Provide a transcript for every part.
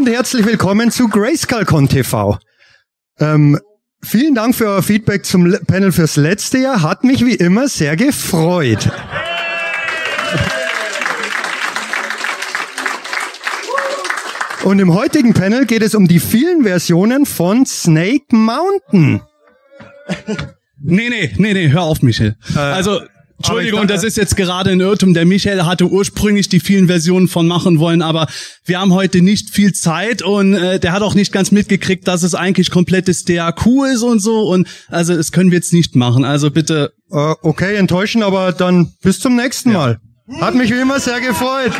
Und herzlich willkommen zu GrayscaleCon TV. Ähm, vielen Dank für euer Feedback zum Panel fürs letzte Jahr. Hat mich wie immer sehr gefreut. Und im heutigen Panel geht es um die vielen Versionen von Snake Mountain. Nee, nee, nee, nee, hör auf, Michel. Äh, also, Entschuldigung, das ist jetzt gerade ein Irrtum. Der Michael hatte ursprünglich die vielen Versionen von machen wollen, aber wir haben heute nicht viel Zeit und äh, der hat auch nicht ganz mitgekriegt, dass es eigentlich komplettes DAQ ist und so und also das können wir jetzt nicht machen. Also bitte. Äh, okay, enttäuschen, aber dann bis zum nächsten Mal. Hat mich wie immer sehr gefreut.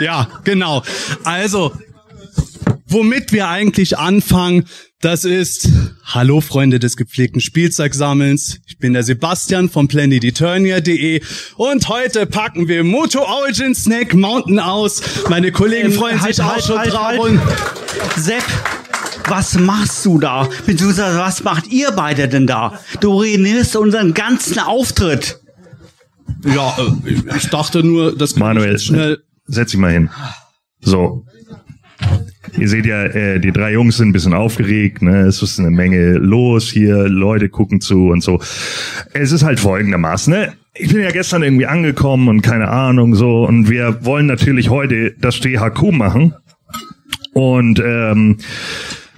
Ja, genau. Also, womit wir eigentlich anfangen, das ist, hallo Freunde des gepflegten Spielzeugsammelns. Ich bin der Sebastian von planeteternia.de und heute packen wir Moto Origin Snake Mountain aus. Meine Kollegen Ähm, freuen halt, sich auch halt, schon halt, drauf. halt. Sepp, was machst du da? Beziehungsweise was macht ihr beide denn da? Du ruinierst unseren ganzen Auftritt. Ja, äh, ich dachte nur, das kann ich Manuel, schnell. setz dich mal hin. So. Ihr seht ja, äh, die drei Jungs sind ein bisschen aufgeregt, ne? Es ist eine Menge los hier, Leute gucken zu und so. Es ist halt folgendermaßen, ne? Ich bin ja gestern irgendwie angekommen und keine Ahnung so und wir wollen natürlich heute das DHQ machen. Und ähm,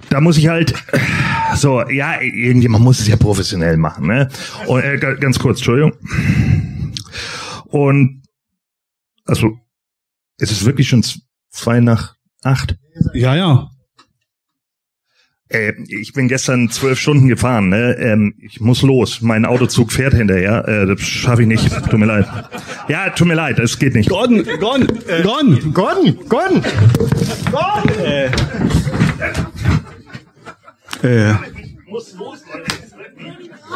da muss ich halt so, ja, irgendjemand muss es ja professionell machen, ne? Und äh, ga- ganz kurz, Entschuldigung. Und also, es ist wirklich schon zwei nach acht. Ja, ja. Äh, ich bin gestern zwölf Stunden gefahren. Ne? Ähm, ich muss los. Mein Autozug fährt hinterher. Äh, das schaffe ich nicht. Tut mir leid. Ja, tut mir leid. Es geht nicht. Gordon, Gordon, Gordon. Gordon, Gordon.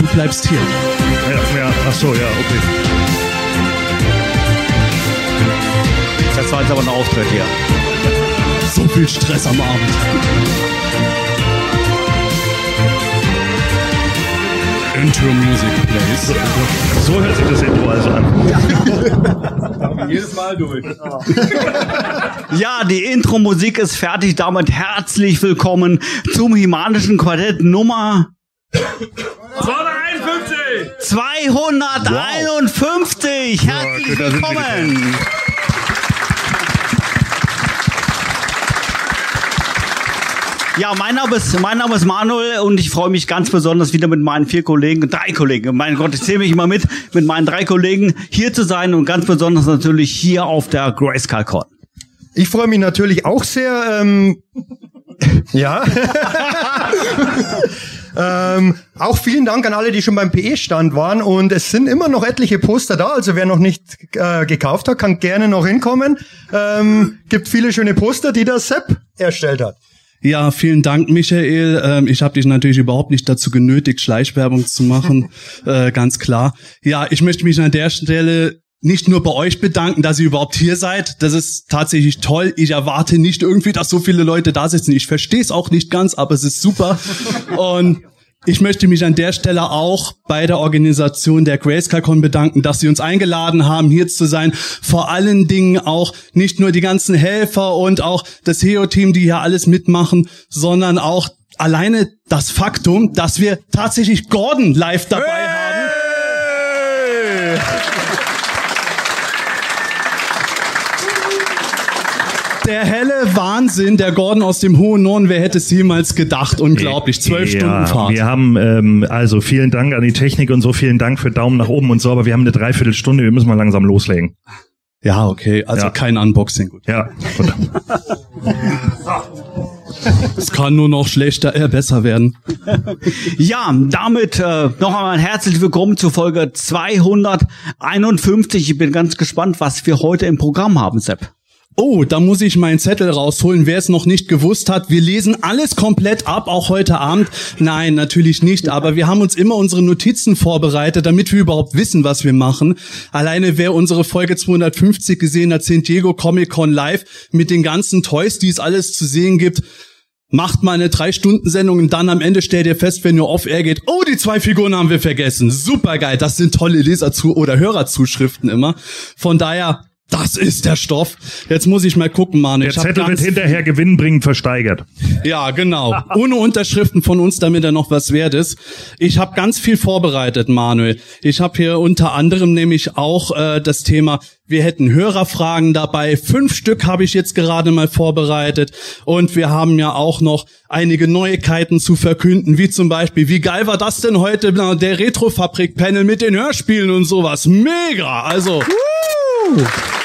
Du bleibst hier. Ja, ja, ach so, ja, okay. Das war jetzt aber ein Auftritt hier. So viel Stress am Abend. Intro Music Plays. So hört sich das Intro also an. Ja, die Intro-Musik ist fertig. Damit herzlich willkommen zum Himanischen Quartett Nummer 251! 251. Herzlich da sind wir willkommen. Ja, mein Name ist, mein Name ist Manuel und ich freue mich ganz besonders wieder mit meinen vier Kollegen, drei Kollegen, mein Gott, ich zähle mich immer mit, mit meinen drei Kollegen hier zu sein und ganz besonders natürlich hier auf der GraceCalCon. Ich freue mich natürlich auch sehr. Ähm, ja. ähm, auch vielen Dank an alle, die schon beim PE-Stand waren. Und es sind immer noch etliche Poster da. Also wer noch nicht äh, gekauft hat, kann gerne noch hinkommen. Ähm, gibt viele schöne Poster, die der Sepp erstellt hat. Ja, vielen Dank, Michael. Ähm, ich habe dich natürlich überhaupt nicht dazu genötigt, Schleichwerbung zu machen, äh, ganz klar. Ja, ich möchte mich an der Stelle nicht nur bei euch bedanken, dass ihr überhaupt hier seid. Das ist tatsächlich toll. Ich erwarte nicht irgendwie, dass so viele Leute da sitzen. Ich verstehe es auch nicht ganz, aber es ist super. Und ich möchte mich an der Stelle auch bei der Organisation der GraceCalCon bedanken, dass sie uns eingeladen haben, hier zu sein. Vor allen Dingen auch nicht nur die ganzen Helfer und auch das HEO-Team, die hier alles mitmachen, sondern auch alleine das Faktum, dass wir tatsächlich Gordon live dabei haben. Der helle Wahnsinn, der Gordon aus dem hohen Norden, wer hätte es jemals gedacht? Unglaublich, zwölf ja, Stunden Fahrt. Wir haben, ähm, also vielen Dank an die Technik und so, vielen Dank für Daumen nach oben und so, aber wir haben eine Dreiviertelstunde, wir müssen mal langsam loslegen. Ja, okay, also Ja. kein Unboxing. Gut. Ja. Es kann nur noch schlechter, äh, besser werden. Ja, damit äh, noch einmal herzlich willkommen zur Folge 251. Ich bin ganz gespannt, was wir heute im Programm haben, Sepp. Oh, da muss ich meinen Zettel rausholen. Wer es noch nicht gewusst hat, wir lesen alles komplett ab, auch heute Abend. Nein, natürlich nicht. Aber wir haben uns immer unsere Notizen vorbereitet, damit wir überhaupt wissen, was wir machen. Alleine wer unsere Folge 250 gesehen hat, San Diego Comic Con Live mit den ganzen Toys, die es alles zu sehen gibt, macht mal eine Drei-Stunden-Sendung und dann am Ende stellt ihr fest, wenn ihr off-air geht, oh, die zwei Figuren haben wir vergessen. Super geil. Das sind tolle Leser- oder Hörerzuschriften immer. Von daher, das ist der Stoff. Jetzt muss ich mal gucken, Mann. Der Zettel wird hinterher gewinnbringend versteigert. Ja, genau. Ohne Unterschriften von uns, damit er noch was wert ist. Ich habe ganz viel vorbereitet, Manuel. Ich habe hier unter anderem nämlich auch äh, das Thema, wir hätten Hörerfragen dabei. Fünf Stück habe ich jetzt gerade mal vorbereitet. Und wir haben ja auch noch einige Neuigkeiten zu verkünden, wie zum Beispiel, wie geil war das denn heute, der Retrofabrik-Panel mit den Hörspielen und sowas. Mega! Also... Uh.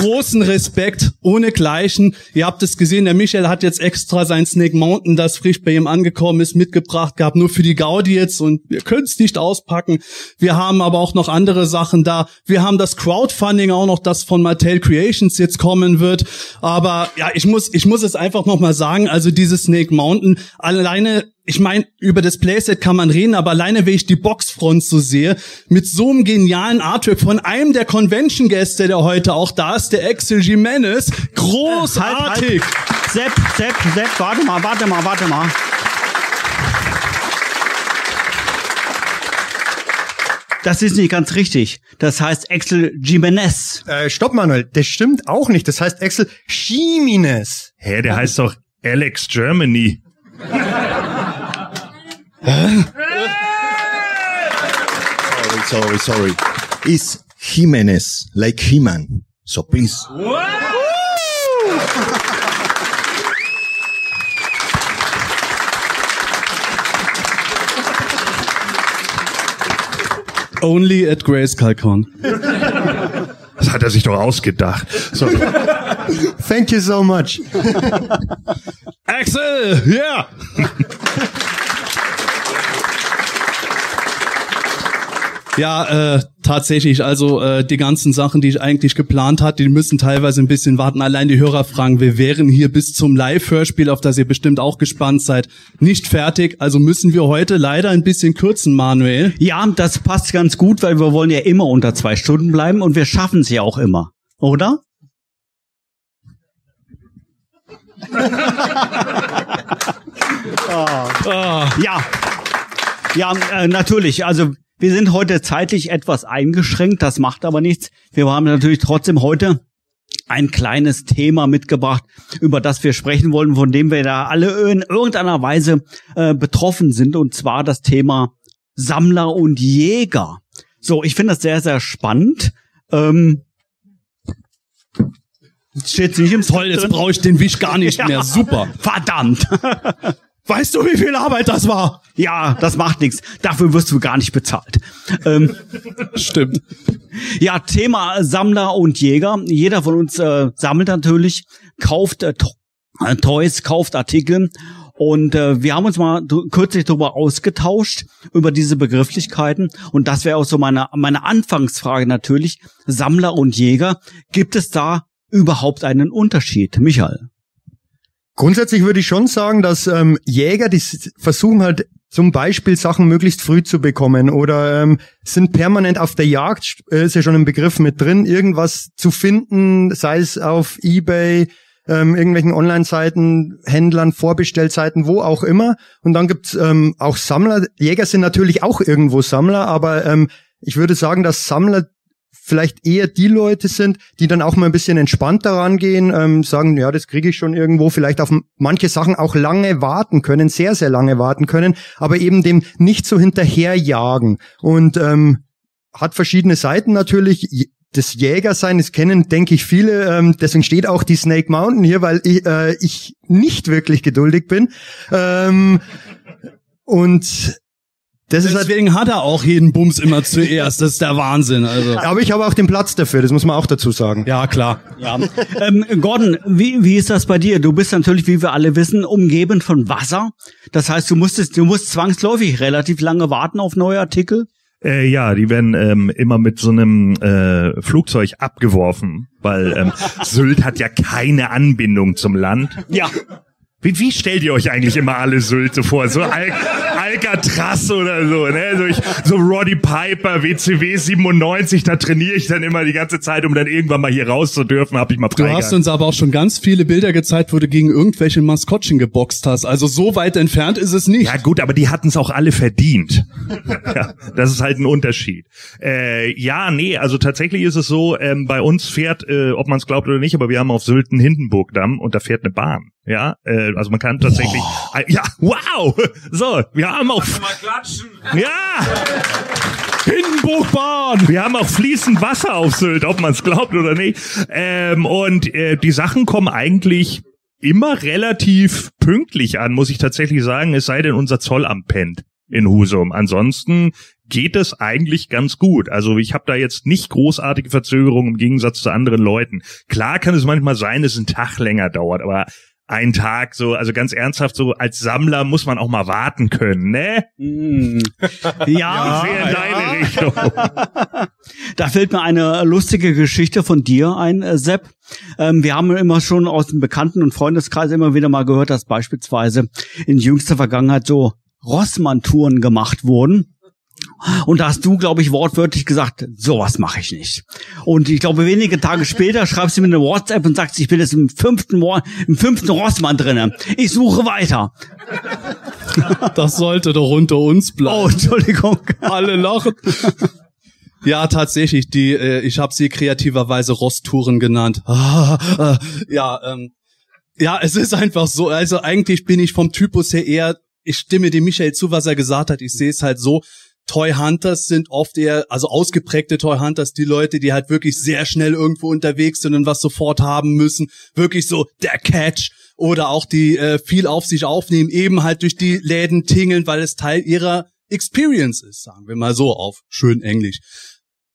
Großen Respekt, ohne Gleichen. Ihr habt es gesehen, der Michael hat jetzt extra sein Snake Mountain, das frisch bei ihm angekommen ist, mitgebracht gehabt, nur für die Gaudi jetzt und wir können es nicht auspacken. Wir haben aber auch noch andere Sachen da. Wir haben das Crowdfunding auch noch, das von Mattel Creations jetzt kommen wird. Aber ja, ich muss, ich muss es einfach nochmal sagen, also dieses Snake Mountain, alleine ich meine, über das Playset kann man reden, aber alleine, wenn ich die Boxfront so sehe, mit so einem genialen Artwork von einem der Convention-Gäste, der heute auch da ist, der Axel Jimenez, großartig. Halt, halt. Sepp, Sepp, Sepp, warte mal, warte mal, warte mal. Das ist nicht ganz richtig. Das heißt Axel Jimenez. Äh, stopp, Manuel. Das stimmt auch nicht. Das heißt Axel Jimenez. Hä, der heißt doch Alex Germany. Sorry, sorry, sorry. It's Jimenez, like He-Man. So please. Only at Grace Calcon. Das hat er sich doch ausgedacht. So. Thank you so much. Axel, yeah. Ja, äh, tatsächlich. Also äh, die ganzen Sachen, die ich eigentlich geplant hatte, die müssen teilweise ein bisschen warten. Allein die Hörer fragen, wir wären hier bis zum Live-Hörspiel, auf das ihr bestimmt auch gespannt seid, nicht fertig. Also müssen wir heute leider ein bisschen kürzen, Manuel. Ja, das passt ganz gut, weil wir wollen ja immer unter zwei Stunden bleiben und wir schaffen es ja auch immer, oder? oh. Ja, ja, äh, natürlich. Also wir sind heute zeitlich etwas eingeschränkt, das macht aber nichts. Wir haben natürlich trotzdem heute ein kleines Thema mitgebracht, über das wir sprechen wollen, von dem wir da alle in irgendeiner Weise äh, betroffen sind, und zwar das Thema Sammler und Jäger. So, ich finde das sehr, sehr spannend. Ähm, steht nicht im Toll, jetzt brauche ich den Wisch gar nicht ja, mehr. Super. Verdammt. Weißt du, wie viel Arbeit das war? Ja, das macht nichts. Dafür wirst du gar nicht bezahlt. Ähm, Stimmt. Ja, Thema Sammler und Jäger. Jeder von uns äh, sammelt natürlich, kauft äh, äh Toys, kauft Artikel. Und äh, wir haben uns mal kürzlich darüber ausgetauscht, über diese Begrifflichkeiten. Und das wäre auch so meine, meine Anfangsfrage natürlich. Sammler und Jäger. Gibt es da überhaupt einen Unterschied? Michael? Grundsätzlich würde ich schon sagen, dass ähm, Jäger, die versuchen halt zum Beispiel Sachen möglichst früh zu bekommen oder ähm, sind permanent auf der Jagd, äh, ist ja schon ein Begriff mit drin, irgendwas zu finden, sei es auf Ebay, ähm, irgendwelchen Online-Seiten, Händlern, Vorbestellseiten, wo auch immer. Und dann gibt's ähm, auch Sammler. Jäger sind natürlich auch irgendwo Sammler, aber ähm, ich würde sagen, dass Sammler vielleicht eher die Leute sind, die dann auch mal ein bisschen entspannter rangehen, ähm, sagen, ja, das kriege ich schon irgendwo, vielleicht auf manche Sachen auch lange warten können, sehr, sehr lange warten können, aber eben dem nicht so hinterherjagen. Und ähm, hat verschiedene Seiten natürlich. Das Jägersein, das kennen, denke ich, viele. Ähm, deswegen steht auch die Snake Mountain hier, weil ich, äh, ich nicht wirklich geduldig bin. Ähm, und das ist Deswegen hat er auch jeden Bums immer zuerst. Das ist der Wahnsinn. Also. Aber ich habe auch den Platz dafür, das muss man auch dazu sagen. Ja, klar. Ja. ähm, Gordon, wie, wie ist das bei dir? Du bist natürlich, wie wir alle wissen, umgeben von Wasser. Das heißt, du musstest, du musst zwangsläufig relativ lange warten auf neue Artikel. Äh, ja, die werden ähm, immer mit so einem äh, Flugzeug abgeworfen, weil ähm, Sylt hat ja keine Anbindung zum Land. Ja. Wie, wie stellt ihr euch eigentlich immer alle Sylte vor? So Alcatraz oder so, ne? So, ich, so Roddy Piper, WCW 97, da trainiere ich dann immer die ganze Zeit, um dann irgendwann mal hier raus zu dürfen, hab ich mal Du Freigang. hast uns aber auch schon ganz viele Bilder gezeigt, wo du gegen irgendwelche Maskottchen geboxt hast. Also so weit entfernt ist es nicht. Ja gut, aber die hatten es auch alle verdient. ja, das ist halt ein Unterschied. Äh, ja, nee, also tatsächlich ist es so, ähm, bei uns fährt, äh, ob man es glaubt oder nicht, aber wir haben auf Sylt einen Hindenburgdamm und da fährt eine Bahn. Ja, äh, also man kann tatsächlich. Äh, ja, wow! So, wir haben auch. Mal klatschen. Ja! Hindenburgbahn! Wir haben auch fließend Wasser auf Sylt, ob man es glaubt oder nicht. Ähm, und äh, die Sachen kommen eigentlich immer relativ pünktlich an, muss ich tatsächlich sagen, es sei denn, unser Zollamt pennt in Husum. Ansonsten geht es eigentlich ganz gut. Also ich habe da jetzt nicht großartige Verzögerungen im Gegensatz zu anderen Leuten. Klar kann es manchmal sein, dass es einen Tag länger dauert, aber ein Tag so, also ganz ernsthaft so, als Sammler muss man auch mal warten können, ne? Mm. Ja, Sehr in deine Richtung. da fällt mir eine lustige Geschichte von dir ein, äh, Sepp. Ähm, wir haben immer schon aus dem Bekannten- und Freundeskreis immer wieder mal gehört, dass beispielsweise in jüngster Vergangenheit so Rossmann-Touren gemacht wurden. Und da hast du, glaube ich, wortwörtlich gesagt, sowas mache ich nicht. Und ich glaube, wenige Tage später schreibst du mir eine WhatsApp und sagst, ich bin jetzt im fünften, im fünften Rossmann drinne. Ich suche weiter. Das sollte doch unter uns bleiben. Oh, Entschuldigung. Alle lachen. Ja, tatsächlich, die, äh, ich habe sie kreativerweise Rosttouren genannt. Ah, äh, ja, ähm, ja, es ist einfach so. Also eigentlich bin ich vom Typus her eher, ich stimme dem Michael zu, was er gesagt hat. Ich sehe es halt so. Toy Hunters sind oft eher, also ausgeprägte Toy Hunters, die Leute, die halt wirklich sehr schnell irgendwo unterwegs sind und was sofort haben müssen. Wirklich so der Catch oder auch die äh, viel auf sich aufnehmen, eben halt durch die Läden tingeln, weil es Teil ihrer Experience ist, sagen wir mal so auf schön Englisch.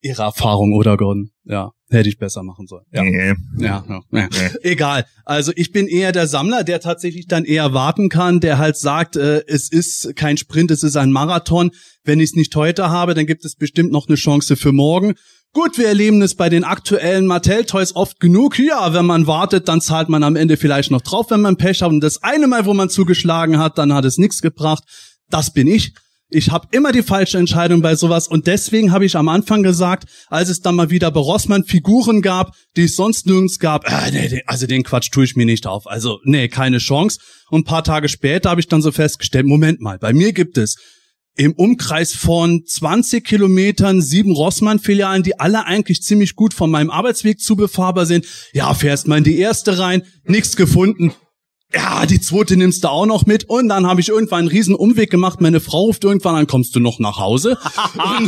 Ihre Erfahrung, oder Gordon? Ja, hätte ich besser machen sollen. Ja. Nee. Ja, ja, ja. Egal. Also ich bin eher der Sammler, der tatsächlich dann eher warten kann, der halt sagt, äh, es ist kein Sprint, es ist ein Marathon. Wenn ich es nicht heute habe, dann gibt es bestimmt noch eine Chance für morgen. Gut, wir erleben es bei den aktuellen Mattel-Toys oft genug. Ja, wenn man wartet, dann zahlt man am Ende vielleicht noch drauf, wenn man Pech hat. Und das eine Mal, wo man zugeschlagen hat, dann hat es nichts gebracht. Das bin ich. Ich habe immer die falsche Entscheidung bei sowas und deswegen habe ich am Anfang gesagt, als es dann mal wieder bei Rossmann Figuren gab, die es sonst nirgends gab, äh, nee, also den Quatsch tue ich mir nicht auf. Also nee, keine Chance. Und ein paar Tage später habe ich dann so festgestellt, Moment mal, bei mir gibt es im Umkreis von 20 Kilometern sieben Rossmann-Filialen, die alle eigentlich ziemlich gut von meinem Arbeitsweg zu befahrbar sind. Ja, fährst mal in die erste rein, nichts gefunden. Ja, die zweite nimmst du auch noch mit. Und dann habe ich irgendwann einen riesen Umweg gemacht. Meine Frau ruft irgendwann an, kommst du noch nach Hause? Und,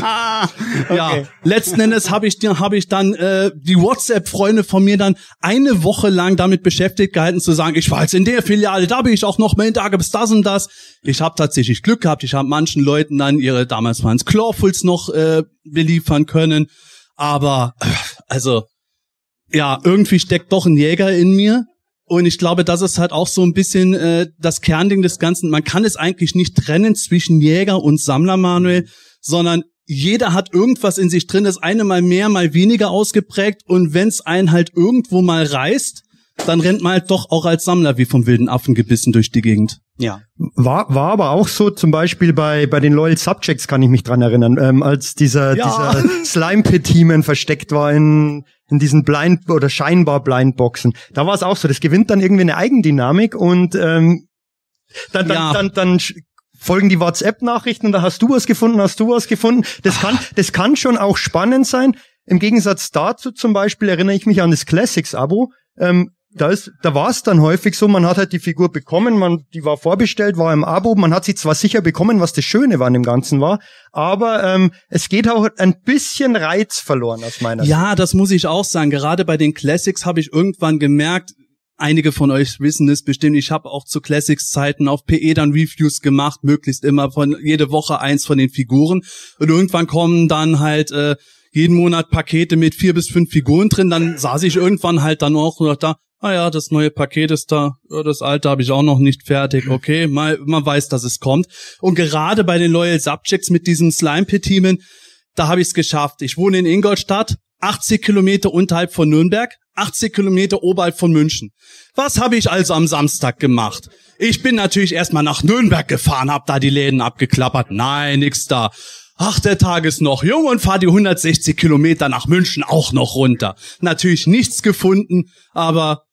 Ja, letzten Endes habe ich, hab ich dann äh, die WhatsApp-Freunde von mir dann eine Woche lang damit beschäftigt gehalten zu sagen, ich war jetzt in der Filiale, da bin ich auch noch mal, da gibt's das und das. Ich habe tatsächlich Glück gehabt. Ich habe manchen Leuten dann ihre, damals waren es Clawfuls noch äh, beliefern können. Aber, äh, also, ja, irgendwie steckt doch ein Jäger in mir. Und ich glaube, das ist halt auch so ein bisschen äh, das Kernding des Ganzen. Man kann es eigentlich nicht trennen zwischen Jäger und Sammler, Manuel, sondern jeder hat irgendwas in sich drin, das eine mal mehr, mal weniger ausgeprägt. Und wenn es einen halt irgendwo mal reißt, dann rennt man halt doch auch als Sammler wie vom wilden Affen gebissen durch die Gegend. Ja. War, war aber auch so, zum Beispiel bei, bei den Loyal Subjects kann ich mich dran erinnern, ähm, als dieser, Ja. dieser Slime-Pit-Teamen versteckt war in, in diesen Blind- oder scheinbar Blindboxen. Da war es auch so, das gewinnt dann irgendwie eine Eigendynamik und ähm, dann, dann, Ja. dann, dann, sch- folgen die WhatsApp-Nachrichten und da hast du was gefunden, hast du was gefunden. Das kann, das kann schon auch spannend sein. Im Gegensatz dazu zum Beispiel erinnere ich mich an das Classics-Abo. Ähm, da ist, da war es dann häufig so, man hat halt die Figur bekommen, man, die war vorbestellt, war im Abo, man hat sie zwar sicher bekommen, was das Schöne an dem Ganzen war, aber ähm, es geht auch ein bisschen Reiz verloren aus meiner Sicht. Ja, das muss ich auch sagen. Gerade bei den Classics habe ich irgendwann gemerkt, einige von euch wissen es bestimmt, ich habe auch zu Classics-Zeiten auf PE dann Reviews gemacht, möglichst immer von jede Woche eins von den Figuren. Und irgendwann kommen dann halt äh, jeden Monat Pakete mit vier bis fünf Figuren drin. Dann saß ich irgendwann halt dann auch noch da, ah ja, das neue Paket ist da, das alte habe ich auch noch nicht fertig. Okay, mal, man weiß, dass es kommt. Und gerade bei den Loyal Subjects mit diesen Slime-Petimen, da habe ich es geschafft. Ich wohne in Ingolstadt, 80 Kilometer unterhalb von Nürnberg, 80 Kilometer oberhalb von München. Was habe ich also am Samstag gemacht? Ich bin natürlich erstmal nach Nürnberg gefahren, hab da die Läden abgeklappert. Nein, nix da. Ach, der Tag ist noch jung und fahr die 160 Kilometer nach München auch noch runter. Natürlich nichts gefunden, aber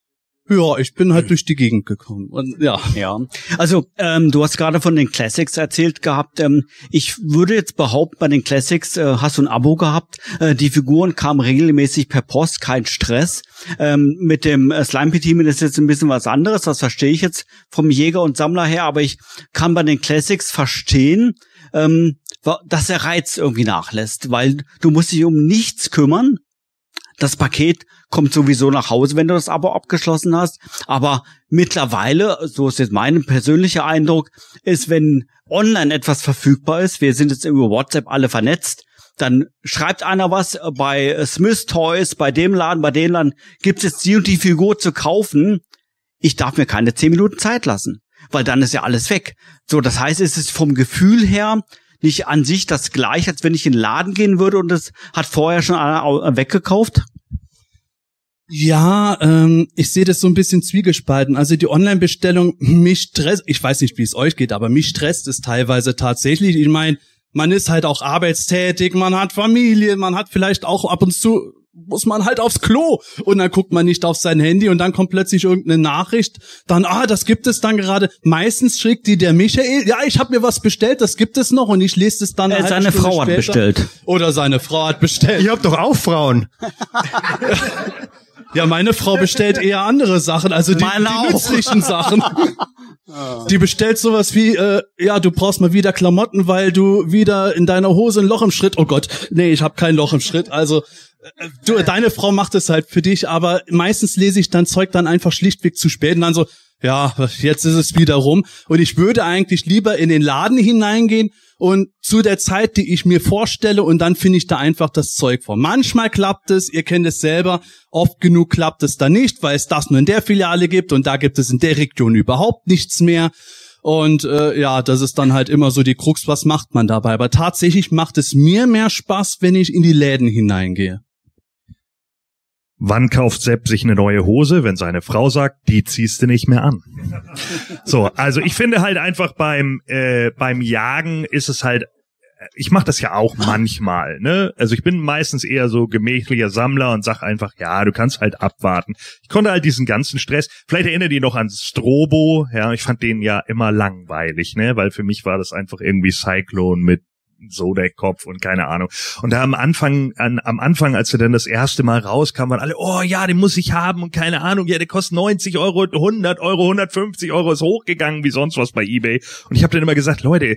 ja, ich bin halt durch die Gegend gekommen. Und ja. Ja, also ähm, du hast gerade von den Classics erzählt gehabt. Ähm, ich würde jetzt behaupten, bei den Classics äh, hast du ein Abo gehabt. Äh, die Figuren kamen regelmäßig per Post, kein Stress. Ähm, mit dem äh, Slime-Team ist jetzt ein bisschen was anderes. Das verstehe ich jetzt vom Jäger und Sammler her. Aber ich kann bei den Classics verstehen, ähm, dass der Reiz irgendwie nachlässt, weil du musst dich um nichts kümmern. Das Paket kommt sowieso nach Hause, wenn du das Abo abgeschlossen hast. Aber mittlerweile, so ist jetzt mein persönlicher Eindruck, ist, wenn online etwas verfügbar ist, wir sind jetzt über WhatsApp alle vernetzt, dann schreibt einer was bei Smith Toys, bei dem Laden, bei dem Laden, gibt es jetzt die und die Figur zu kaufen. Ich darf mir keine zehn Minuten Zeit lassen, weil dann ist ja alles weg. So, das heißt, es ist vom Gefühl her nicht an sich das gleiche, als wenn ich in den Laden gehen würde und es hat vorher schon einer weggekauft? Ja, ähm, ich sehe das so ein bisschen zwiegespalten. Also die Online-Bestellung, mich stresst, ich weiß nicht, wie es euch geht, aber mich stresst es teilweise tatsächlich. Ich meine, man ist halt auch arbeitstätig, man hat Familie, man hat vielleicht auch ab und zu muss man halt aufs Klo und dann guckt man nicht auf sein Handy und dann kommt plötzlich irgendeine Nachricht, dann ah, das gibt es dann gerade. Meistens schickt die der Michael, ja, ich habe mir was bestellt, das gibt es noch und ich lese es dann. Äh, seine Frau später. hat bestellt. Oder seine Frau hat bestellt. Ihr habt doch auch Frauen. Ja, meine Frau bestellt eher andere Sachen, also die, die nützlichen Sachen. Die bestellt sowas wie, äh, ja, du brauchst mal wieder Klamotten, weil du wieder in deiner Hose ein Loch im Schritt. Oh Gott, nee, ich habe kein Loch im Schritt. Also äh, du, deine Frau macht es halt für dich, aber meistens lese ich dann Zeug dann einfach schlichtweg zu spät und dann so, ja, jetzt ist es wieder rum. Und ich würde eigentlich lieber in den Laden hineingehen und zu der Zeit, die ich mir vorstelle, und dann finde ich da einfach das Zeug vor. Manchmal klappt es, ihr kennt es selber, oft genug klappt es da nicht, weil es das nur in der Filiale gibt und da gibt es in der Region überhaupt nichts mehr. Und äh, ja, das ist dann halt immer so die Krux, was macht man dabei? Aber tatsächlich macht es mir mehr Spaß, wenn ich in die Läden hineingehe. Wann kauft Sepp sich eine neue Hose, wenn seine Frau sagt, die ziehst du nicht mehr an? So, also ich finde halt einfach beim äh, beim Jagen ist es halt ich mache das ja auch manchmal, ne? Also ich bin meistens eher so gemächlicher Sammler und sag einfach, ja, du kannst halt abwarten. Ich konnte halt diesen ganzen Stress, vielleicht erinnert ihr noch an Strobo, ja, ich fand den ja immer langweilig, ne? Weil für mich war das einfach irgendwie Cyclone mit so der Kopf und keine Ahnung. Und da am Anfang, an, am Anfang, als er dann das erste Mal rauskam, waren alle, oh ja, den muss ich haben und keine Ahnung, ja, der kostet 90 Euro, 100 Euro, 150 Euro, ist hochgegangen wie sonst was bei eBay. Und ich habe dann immer gesagt, Leute,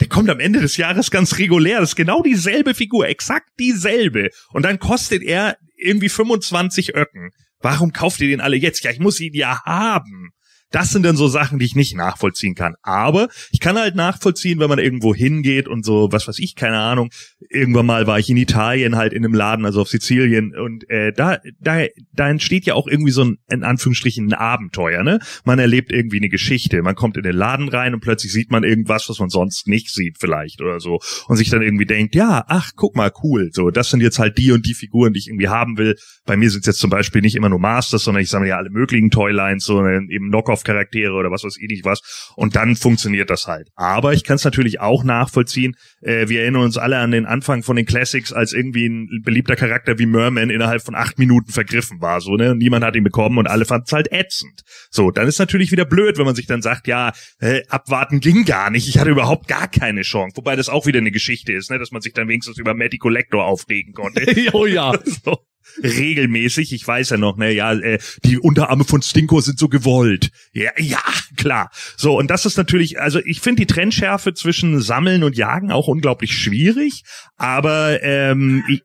der kommt am Ende des Jahres ganz regulär. Das ist genau dieselbe Figur, exakt dieselbe. Und dann kostet er irgendwie 25 Öcken. Warum kauft ihr den alle jetzt? Ja, ich muss ihn ja haben. Das sind dann so Sachen, die ich nicht nachvollziehen kann. Aber ich kann halt nachvollziehen, wenn man irgendwo hingeht und so, was weiß ich, keine Ahnung. Irgendwann mal war ich in Italien halt in einem Laden, also auf Sizilien, und äh, da, da, da entsteht ja auch irgendwie so ein, in Anführungsstrichen, ein Abenteuer, ne? Man erlebt irgendwie eine Geschichte. Man kommt in den Laden rein und plötzlich sieht man irgendwas, was man sonst nicht sieht, vielleicht oder so. Und sich dann irgendwie denkt, ja, ach, guck mal, cool. So, das sind jetzt halt die und die Figuren, die ich irgendwie haben will. Bei mir sind es jetzt zum Beispiel nicht immer nur Masters, sondern ich sammle ja alle möglichen Toylines, so eben Knockoff Charaktere oder was weiß ich nicht was. Und dann funktioniert das halt. Aber ich kann es natürlich auch nachvollziehen. Äh, wir erinnern uns alle an den Anfang von den Classics, als irgendwie ein beliebter Charakter wie Merman innerhalb von acht Minuten vergriffen war. So, ne? Niemand hat ihn bekommen und alle fanden es halt ätzend. So, dann ist natürlich wieder blöd, wenn man sich dann sagt, ja, äh, abwarten ging gar nicht. Ich hatte überhaupt gar keine Chance. Wobei das auch wieder eine Geschichte ist, ne? dass man sich dann wenigstens über Matty Collector aufregen konnte. oh ja. so regelmäßig. Ich weiß ja noch, ne, ja, äh, die Unterarme von Stinko sind so gewollt. Ja, ja, klar. So, und das ist natürlich, also ich finde die Trennschärfe zwischen Sammeln und Jagen auch unglaublich schwierig, aber ähm, ich,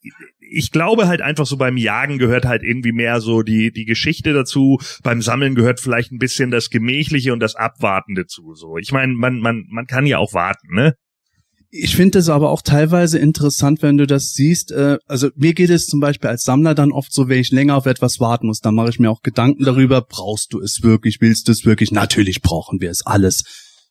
ich glaube halt einfach so beim Jagen gehört halt irgendwie mehr so die die Geschichte dazu. Beim Sammeln gehört vielleicht ein bisschen das Gemächliche und das Abwartende zu. So, ich meine, man man man kann ja auch warten, ne? Ich finde es aber auch teilweise interessant, wenn du das siehst. Äh, also mir geht es zum Beispiel als Sammler dann oft so, wenn ich länger auf etwas warten muss, dann mache ich mir auch Gedanken darüber, brauchst du es wirklich, willst du es wirklich? Natürlich brauchen wir es alles.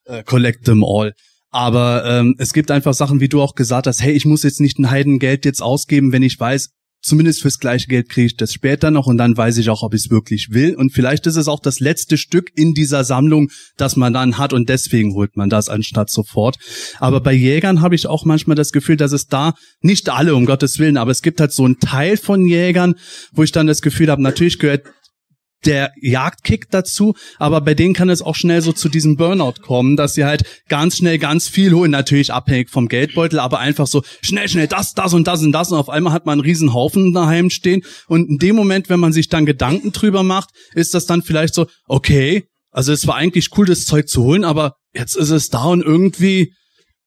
Äh, collect them all. Aber ähm, es gibt einfach Sachen, wie du auch gesagt hast, hey, ich muss jetzt nicht ein Heidengeld jetzt ausgeben, wenn ich weiß, zumindest fürs gleiche Geld kriege ich das später noch und dann weiß ich auch, ob ich es wirklich will. Und vielleicht ist es auch das letzte Stück in dieser Sammlung, das man dann hat und deswegen holt man das anstatt sofort. Aber bei Jägern habe ich auch manchmal das Gefühl, dass es da, nicht alle um Gottes Willen, aber es gibt halt so einen Teil von Jägern, wo ich dann das Gefühl habe, natürlich gehört der Jagdkick dazu, aber bei denen kann es auch schnell so zu diesem Burnout kommen, dass sie halt ganz schnell ganz viel holen, natürlich abhängig vom Geldbeutel, aber einfach so schnell, schnell das, das und das und das und auf einmal hat man einen riesen Haufen daheim stehen. Und in dem Moment, wenn man sich dann Gedanken drüber macht, ist das dann vielleicht so, okay, also es war eigentlich cool, das Zeug zu holen, aber jetzt ist es da und irgendwie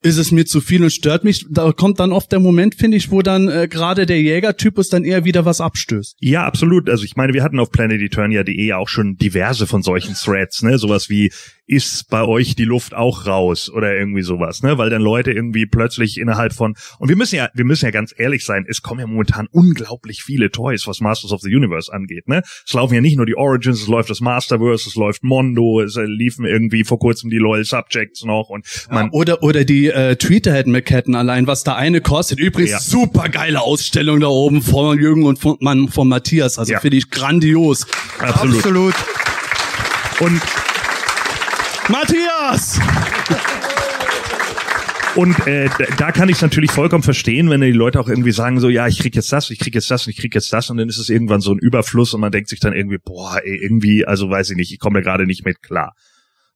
ist es mir zu viel und stört mich. Da kommt dann oft der Moment, finde ich, wo dann äh, gerade der Jägertypus dann eher wieder was abstößt. Ja, absolut. Also ich meine, wir hatten auf planeteternia.de ja auch schon diverse von solchen Threads, ne? Sowas wie ist bei euch die Luft auch raus oder irgendwie sowas, ne? Weil dann Leute irgendwie plötzlich innerhalb von und wir müssen ja, wir müssen ja ganz ehrlich sein, es kommen ja momentan unglaublich viele Toys, was Masters of the Universe angeht, ne? Es laufen ja nicht nur die Origins, es läuft das Masterverse, es läuft Mondo, es liefen irgendwie vor kurzem die Loyal Subjects noch und man ja, oder oder die äh, Tweeterhead-Maketten allein, was da eine kostet. Übrigens Ja. super geile Ausstellung da oben von Jürgen und von, Mann, von Matthias. Also Ja. finde ich grandios. absolut. Absolut. Und Matthias! Und äh, da- da kann ich natürlich vollkommen verstehen, wenn die Leute auch irgendwie sagen so, ja, ich krieg jetzt das, ich krieg jetzt das und ich krieg jetzt das und dann ist es irgendwann so ein Überfluss und man denkt sich dann irgendwie, boah, ey, irgendwie, also weiß ich nicht, ich komme da gerade nicht mit klar.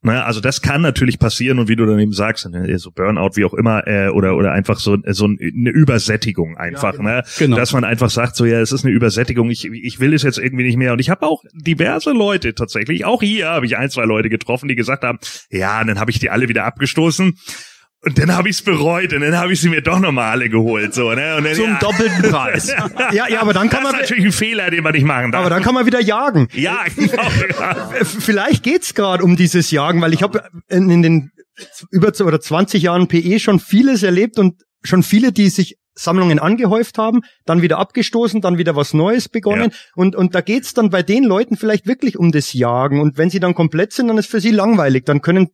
Ne, also das kann natürlich passieren und wie du dann eben sagst, ne, so Burnout, wie auch immer, äh, oder oder einfach so, so eine Übersättigung einfach, ne? Genau. Dass man einfach sagt, so ja, es ist eine Übersättigung, ich, ich will es jetzt irgendwie nicht mehr. Und ich habe auch diverse Leute tatsächlich, auch hier habe ich ein, zwei Leute getroffen, die gesagt haben, ja, und dann habe ich die alle wieder abgestoßen. Und dann habe ich es bereut und dann habe ich sie mir doch nochmal alle geholt. So, ne? und dann, Zum ja, doppelten Preis. Ja, ja, aber dann Das kann ist man, natürlich ein Fehler, den man nicht machen darf. aber dann kann man wieder jagen. ja, genau. Ja. Vielleicht geht's gerade um dieses Jagen, weil ich habe in, in den über oder 20 Jahren PE schon vieles erlebt und schon viele, die sich Sammlungen angehäuft haben, dann wieder abgestoßen, dann wieder was Neues begonnen. Und, und da geht's dann bei den Leuten vielleicht wirklich um das Jagen. Und wenn sie dann komplett sind, dann ist für sie langweilig. Dann können,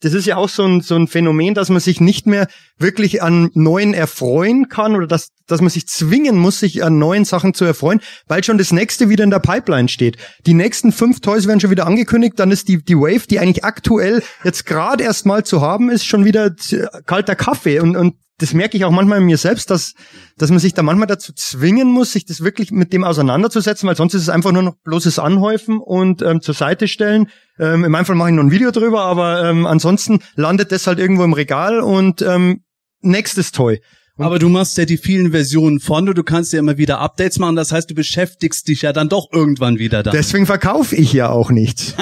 das ist ja auch so ein, so ein Phänomen, dass man sich nicht mehr wirklich an neuen erfreuen kann oder dass, dass man sich zwingen muss, sich an neuen Sachen zu erfreuen, weil schon das nächste wieder in der Pipeline steht. Die nächsten fünf Toys werden schon wieder angekündigt, dann ist die, die Wave, die eigentlich aktuell jetzt gerade erst mal zu haben ist, schon wieder kalter Kaffee und, und das merke ich auch manchmal in mir selbst, dass, dass man sich da manchmal dazu zwingen muss, sich das wirklich mit dem auseinanderzusetzen, weil sonst ist es einfach nur noch bloßes Anhäufen und ähm, zur Seite stellen. Ähm, in meinem Fall mache ich noch ein Video drüber, aber ähm, ansonsten landet das halt irgendwo im Regal und ähm, nächstes Toy. Aber du machst ja die vielen Versionen von und du kannst ja immer wieder Updates machen. Das heißt, du beschäftigst dich ja dann doch irgendwann wieder da. Deswegen verkaufe ich ja auch nichts.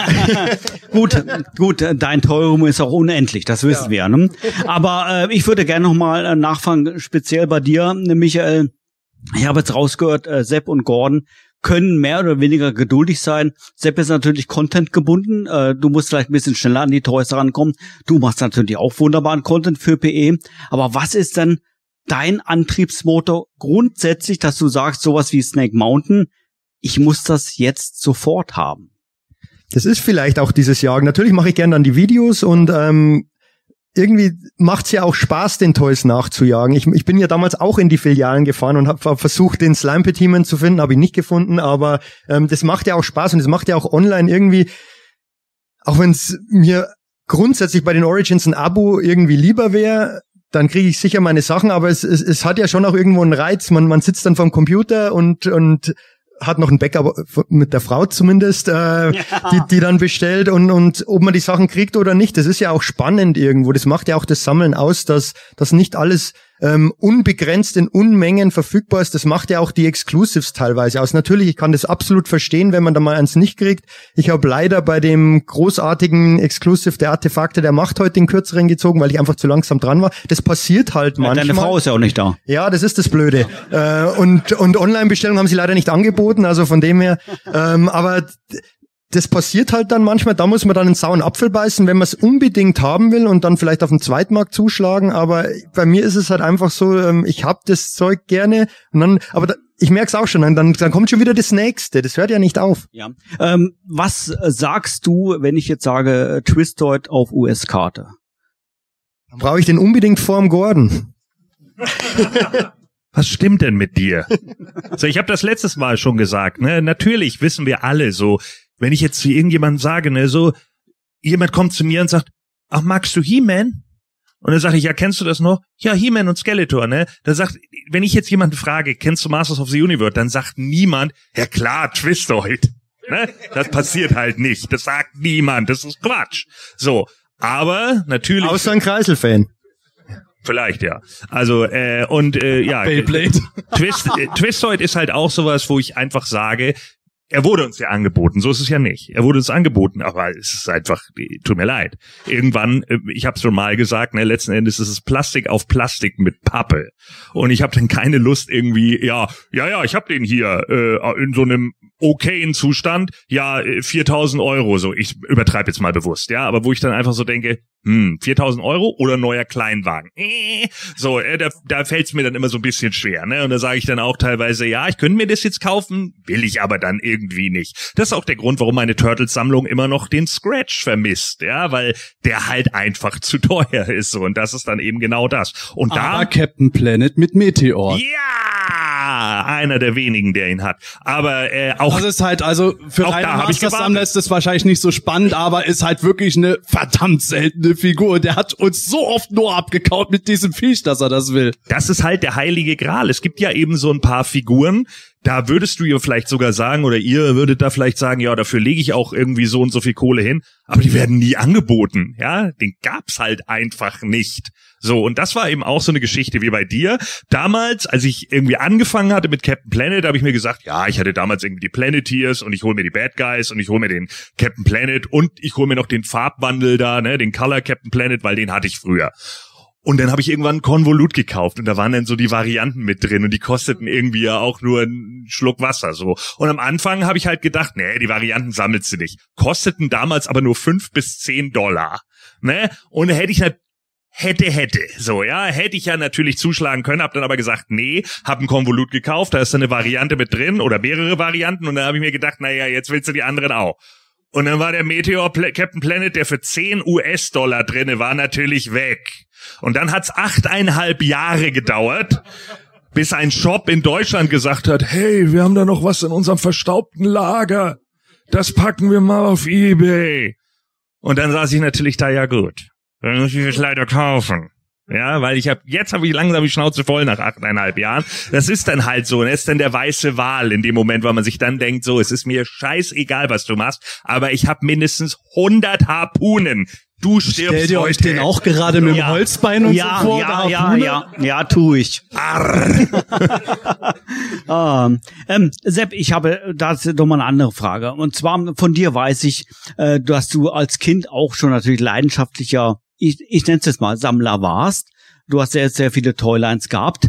gut, gut, dein Teurum ist auch unendlich, das wissen wir. Ne? Aber äh, ich würde gerne nochmal äh, nachfragen, speziell bei dir, äh, Michael. Ich habe jetzt rausgehört, äh, Sepp und Gordon können mehr oder weniger geduldig sein. Sepp ist natürlich Content gebunden. Äh, du musst vielleicht ein bisschen schneller an die Toys rankommen. Du machst natürlich auch wunderbaren Content für PE. Aber was ist denn dein Antriebsmotor grundsätzlich, dass du sagst, sowas wie Snake Mountain, ich muss das jetzt sofort haben? Das ist vielleicht auch dieses Jagen. Natürlich mache ich gerne dann die Videos und ähm, irgendwie macht's ja auch Spaß, den Toys nachzujagen. Ich, ich bin ja damals auch in die Filialen gefahren und habe versucht, den Slime Petimen zu finden, habe ich nicht gefunden, aber ähm, das macht ja auch Spaß und das macht ja auch online irgendwie, auch wenn es mir grundsätzlich bei den Origins ein Abo irgendwie lieber wäre, dann kriege ich sicher meine Sachen, aber es, es, es hat ja schon auch irgendwo einen Reiz. Man, man sitzt dann vorm Computer und, und hat noch ein Backup mit der Frau zumindest, äh, die, die dann bestellt und, und ob man die Sachen kriegt oder nicht. Das ist ja auch spannend irgendwo. Das macht ja auch das Sammeln aus, dass, dass nicht alles ähm, unbegrenzt in Unmengen verfügbar ist. Das macht ja auch die Exclusives teilweise aus. Natürlich, ich kann das absolut verstehen, wenn man da mal eins nicht kriegt. Ich habe leider bei dem großartigen Exclusive der Artefakte der Macht heute den kürzeren gezogen, weil ich einfach zu langsam dran war. Das passiert halt manchmal. Deine Frau ist ja auch nicht da. Ja, das ist das Blöde. Äh, und und Online-Bestellungen haben sie leider nicht angeboten, also von dem her. Ähm, aber das passiert halt dann manchmal, da muss man dann einen sauren Apfel beißen, wenn man es unbedingt haben will und dann vielleicht auf dem Zweitmarkt zuschlagen. Aber bei mir ist es halt einfach so, ähm, ich hab das Zeug gerne und dann, aber da, ich merk's auch schon, dann, dann kommt schon wieder das nächste. Das hört ja nicht auf. Ja. Ähm, was sagst du, wenn ich jetzt sage äh, Twistoid auf US-Karte? Dann brauche ich den unbedingt vorm Gordon. Was stimmt denn mit dir? So, ich habe das letztes Mal schon gesagt, ne? Natürlich wissen wir alle so, wenn ich jetzt zu irgendjemandem sage, ne, so, jemand kommt zu mir und sagt, ach, magst du He-Man? Und dann sage ich, ja, kennst du das noch? Ja, He-Man und Skeletor, ne? Dann sagt, wenn ich jetzt jemanden frage, kennst du Masters of the Universe? Dann sagt niemand, ja klar, Twistoid. Ne? Das passiert halt nicht. Das sagt niemand. Das ist Quatsch. So. Aber natürlich. Außer ein Kreiselfan. Vielleicht ja. Also äh, und äh, ja, Beyblade. Twist, äh, Twistoid ist halt auch sowas, wo ich einfach sage, er wurde uns ja angeboten, so ist es ja nicht. Er wurde uns angeboten, aber es ist einfach, tut mir leid. Irgendwann, äh, ich habe es schon mal gesagt, ne, letzten Endes ist es Plastik auf Plastik mit Pappe. Und ich habe dann keine Lust irgendwie, ja, ja, ja, ich habe den hier äh, in so einem okayen Zustand, ja, äh, 4000 Euro, so, ich übertreibe jetzt mal bewusst, ja, aber wo ich dann einfach so denke, hm, 4000 Euro oder neuer Kleinwagen? Äh, so, äh, da, da fällt es mir dann immer so ein bisschen schwer, ne, und da sage ich dann auch teilweise, ja, ich könnte mir das jetzt kaufen, will ich aber dann irgendwie nicht. Das ist auch der Grund, warum meine Turtles-Sammlung immer noch den Scratch vermisst, ja, weil der halt einfach zu teuer ist, so, und das ist dann eben genau das. Und da... Aber Captain Planet mit Meteor. Ja, einer der wenigen, der ihn hat. Aber äh, auch Das ist halt, also für ich Master-Sammler ist das wahrscheinlich nicht so spannend, aber ist halt wirklich eine verdammt seltene Figur. Der hat uns so oft nur abgekaut mit diesem Viech, dass er das will. das ist halt der heilige Gral. Es gibt ja eben so ein paar Figuren, da würdest du ihr vielleicht sogar sagen, oder ihr würdet da vielleicht sagen, ja, dafür lege ich auch irgendwie so und so viel Kohle hin, aber die werden nie angeboten, ja, den gab's halt einfach nicht. So, und das war eben auch so eine Geschichte wie bei dir. Damals, als ich irgendwie angefangen hatte mit Captain Planet, habe ich mir gesagt, ja, ich hatte damals irgendwie die Planeteers und ich hole mir die Bad Guys und ich hole mir den Captain Planet und ich hole mir noch den Farbwandel da, ne, den Color Captain Planet, weil den hatte ich früher. Und dann habe ich irgendwann Konvolut gekauft und da waren dann so die Varianten mit drin und die kosteten irgendwie ja auch nur einen Schluck Wasser so. Und am Anfang habe ich halt gedacht, nee, die Varianten sammelst du nicht. Kosteten damals aber nur fünf bis zehn Dollar. Ne? Und hätte ich halt hätte, hätte. So, ja, hätte ich ja natürlich zuschlagen können, hab dann aber gesagt, nee, hab ein Konvolut gekauft, da ist eine Variante mit drin oder mehrere Varianten und dann habe ich mir gedacht, naja, jetzt willst du die anderen auch. Und dann war der Meteor Pla Captain Planet, der für 10 US-Dollar drinne war, natürlich weg. Und dann hat's achteinhalb Jahre gedauert, bis ein Shop in Deutschland gesagt hat, hey, wir haben da noch was in unserem verstaubten Lager. Das packen wir mal auf Ebay. Und dann saß ich natürlich da, ja gut. Dann muss ich es leider kaufen. Ja, weil ich habe jetzt habe ich langsam die Schnauze voll nach achteinhalb Jahren. Das ist dann halt so, und das ist dann der weiße Wal in dem Moment, weil man sich dann denkt, so, es ist mir scheißegal, was du machst, aber ich habe mindestens 100 Harpunen. Du stirbst Stellt ihr euch den auch gerade mit dem. Holzbein und ja, so vor? ja, ja, ja, ja, tu ich. ähm, ähm, Sepp, ich habe dazu noch mal eine andere Frage. Und zwar von dir weiß ich, äh, dass du als Kind auch schon natürlich leidenschaftlicher, ich, ich nenne es jetzt mal Sammler warst. Du hast sehr, sehr viele Toylines gehabt.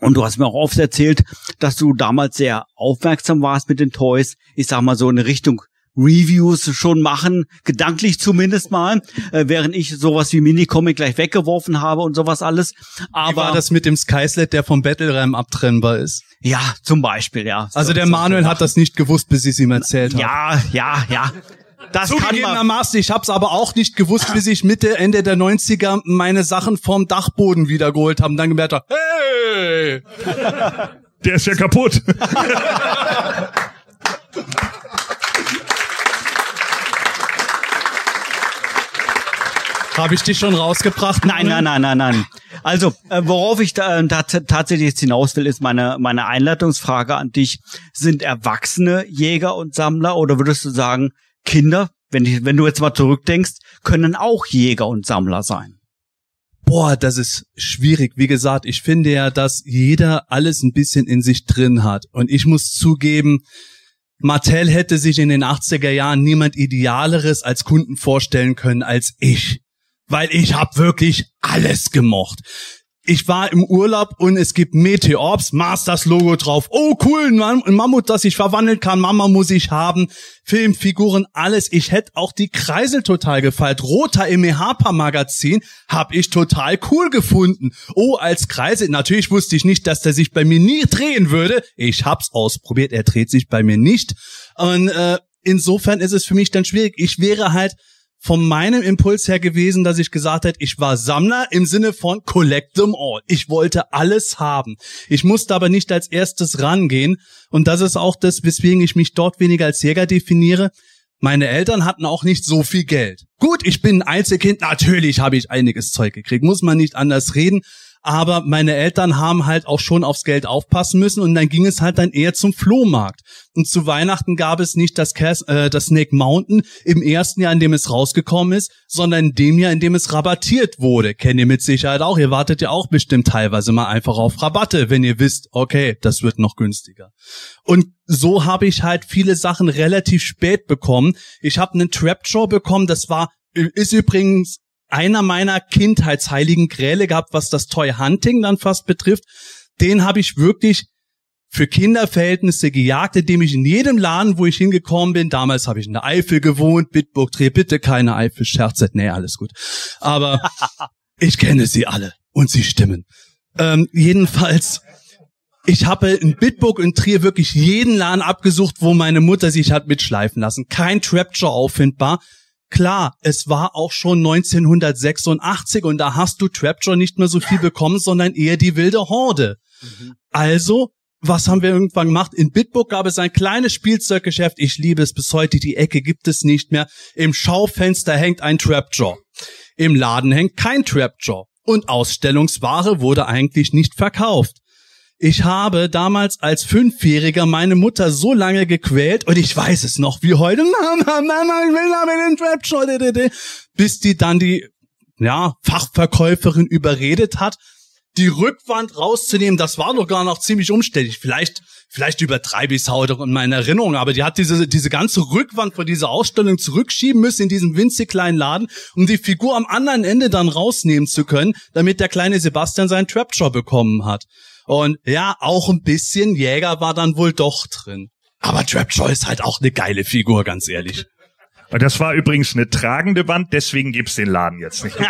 Und du hast mir auch oft erzählt, dass du damals sehr aufmerksam warst mit den Toys. Ich sag mal so in Richtung Reviews schon machen, gedanklich zumindest mal, äh, während ich sowas wie Minicomic gleich weggeworfen habe und sowas alles. Wie Aber war das mit dem Skysled, der vom Battle Ram abtrennbar ist? ja, zum Beispiel, ja. Also So- der so- Manuel so hat das nicht gewusst, bis ich es ihm erzählt habe. Ja, ja, ja. Das kann man. Zugegebenermaßen, ich hab's aber auch nicht gewusst, bis ich Mitte, Ende der 90er meine Sachen vom Dachboden wiedergeholt habe und dann gemerkt habe, hey! Der ist ja kaputt. Habe ich dich schon rausgebracht? Nein, nein, nein, nein, nein. Also, äh, worauf ich da, äh, tat- tatsächlich jetzt hinaus will, ist meine, meine Einleitungsfrage an dich. Sind erwachsene Jäger und Sammler oder würdest du sagen, Kinder, wenn, wenn du jetzt mal zurückdenkst, können auch Jäger und Sammler sein? Boah, das ist schwierig. Wie gesagt, ich finde ja, dass jeder alles ein bisschen in sich drin hat. Und ich muss zugeben, Mattel hätte sich in den 80er Jahren niemand Idealeres als Kunden vorstellen können als ich. Weil ich habe wirklich alles gemocht. Ich war im Urlaub und es gibt Meteorbs, Masters Logo drauf. Oh cool, ein Mam- ein Mammut, das ich verwandeln kann. Mama muss ich haben. Filmfiguren, alles. Ich hätte auch die Kreisel total gefeilt. Roter im Harper Magazin hab ich total cool gefunden. Oh, als Kreisel. Natürlich wusste ich nicht, dass der sich bei mir nie drehen würde. Ich hab's ausprobiert. Er dreht sich bei mir nicht. Und äh, insofern ist es für mich dann schwierig. Ich wäre halt von meinem Impuls her gewesen, dass ich gesagt hätte, ich war Sammler im Sinne von collect them all. Ich wollte alles haben. Ich musste aber nicht als erstes rangehen. Und das ist auch das, weswegen ich mich dort weniger als Jäger definiere. Meine Eltern hatten auch nicht so viel Geld. Gut, ich bin ein Einzelkind, natürlich habe ich einiges Zeug gekriegt, muss man nicht anders reden aber meine Eltern haben halt auch schon aufs Geld aufpassen müssen und dann ging es halt dann eher zum Flohmarkt. Und zu Weihnachten gab es nicht das, Cas äh, das Snake Mountain im ersten Jahr, in dem es rausgekommen ist, sondern in dem Jahr, in dem es rabattiert wurde. Kennt ihr mit Sicherheit auch. Ihr wartet ja auch bestimmt teilweise mal einfach auf Rabatte, wenn ihr wisst, okay, das wird noch günstiger. Und so habe ich halt viele Sachen relativ spät bekommen. Ich habe einen Trap Show bekommen, das war ist übrigens einer meiner Kindheitsheiligen Kräle gehabt, was das Toy Hunting dann fast betrifft. Den habe ich wirklich für Kinderverhältnisse gejagt, indem ich in jedem Laden, wo ich hingekommen bin, damals habe ich in der Eifel gewohnt, Bitburg, Dreh, bitte keine Eifel, Scherze, nee, alles gut. Aber ich kenne sie alle und sie stimmen. Ähm, jedenfalls, ich habe in Bitburg und Trier wirklich jeden Laden abgesucht, wo meine Mutter sich hat mitschleifen lassen. Kein Trapjaw auffindbar. Klar, es war auch schon 1986 und da hast du Trapjaw nicht mehr so viel bekommen, sondern eher die wilde Horde. Mhm. Also, was haben wir irgendwann gemacht? In Bitburg gab es ein kleines Spielzeuggeschäft. Ich liebe es bis heute. Die Ecke gibt es nicht mehr. Im Schaufenster hängt ein Trapjaw. Im Laden hängt kein Trapjaw. Und Ausstellungsware wurde eigentlich nicht verkauft. Ich habe damals als Fünfjähriger meine Mutter so lange gequält und ich weiß es noch wie heute, Mama, Mama, ich will aber den Trap bis die dann die ja, Fachverkäuferin überredet hat, die Rückwand rauszunehmen, das war doch gar noch ziemlich umständlich. Vielleicht, vielleicht übertreibe ich es heute in meiner Erinnerung, aber die hat diese, diese ganze Rückwand von dieser Ausstellung zurückschieben müssen in diesem winzig kleinen Laden, um die Figur am anderen Ende dann rausnehmen zu können, damit der kleine Sebastian seinen Trapjaw bekommen hat. Und ja, auch ein bisschen Jäger war dann wohl doch drin. Aber Trapjaw ist halt auch eine geile Figur, ganz ehrlich. Das war übrigens eine tragende Wand, deswegen gibt's den Laden jetzt nicht.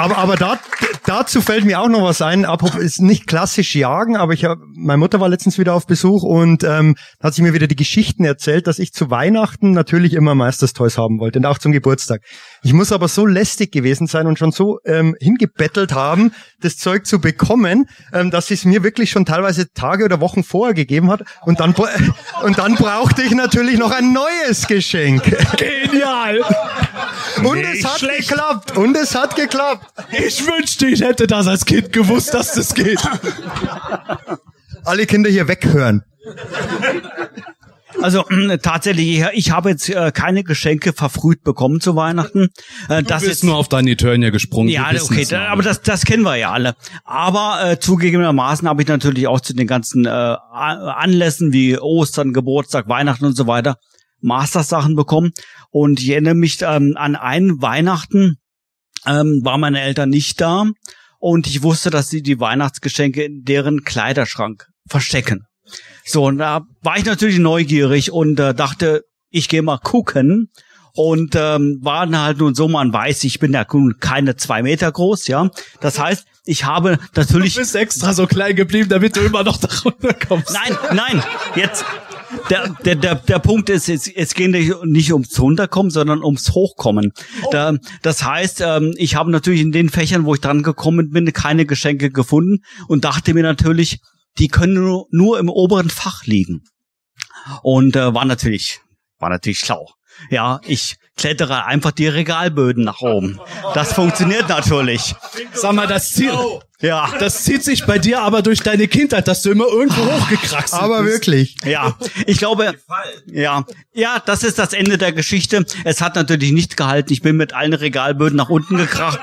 Aber, aber da, dazu fällt mir auch noch was ein. Apropos ist nicht klassisch jagen, aber ich hab, meine Mutter war letztens wieder auf Besuch und ähm, hat sie mir wieder die Geschichten erzählt, dass ich zu Weihnachten natürlich immer Meisters Toys haben wollte und auch zum Geburtstag. Ich muss aber so lästig gewesen sein und schon so ähm, hingebettelt haben, das Zeug zu bekommen, ähm, dass sie es mir wirklich schon teilweise Tage oder Wochen vorher gegeben hat und dann und dann brauchte ich natürlich noch ein neues Geschenk. Genial. Und es hat schlecht. geklappt. Und es hat geklappt. Ich wünschte, ich hätte das als Kind gewusst, dass das geht. Alle Kinder hier weghören. Also äh, tatsächlich, ich habe jetzt äh, keine Geschenke verfrüht bekommen zu Weihnachten. Äh, das ist nur auf deine Eternia gesprungen. Ja, okay, da, aber das, das kennen wir ja alle. Aber äh, zugegebenermaßen habe ich natürlich auch zu den ganzen äh, Anlässen wie Ostern, Geburtstag, Weihnachten und so weiter Master-Sachen bekommen. Und ich erinnere mich ähm, an einen Weihnachten, ähm, war meine Eltern nicht da und ich wusste, dass sie die Weihnachtsgeschenke in deren Kleiderschrank verstecken. So, und da war ich natürlich neugierig und äh, dachte, ich gehe mal gucken. Und ähm, war dann halt nun so, man weiß, ich bin ja keine zwei Meter groß, ja. Das heißt, ich habe natürlich. Du bist extra so klein geblieben, damit du immer noch da runterkommst. Nein, nein, jetzt, der, der, der, der Punkt ist, es, es geht nicht ums Runterkommen, sondern ums Hochkommen. Oh. Da, das heißt, ähm, ich habe natürlich in den Fächern, wo ich dran gekommen bin, keine Geschenke gefunden und dachte mir natürlich, die können nur, nur im oberen Fach liegen. Und äh, war natürlich, war natürlich schlau. Ja, ich klettere einfach die Regalböden nach oben. Das funktioniert natürlich. Sag mal, das zieht, ja, das zieht sich bei dir aber durch deine Kindheit, dass du immer irgendwo hochgekraxt bist. Aber wirklich. Ja, ich glaube, ja, ja, das ist das Ende der Geschichte. Es hat natürlich nicht gehalten. Ich bin mit allen Regalböden nach unten gekracht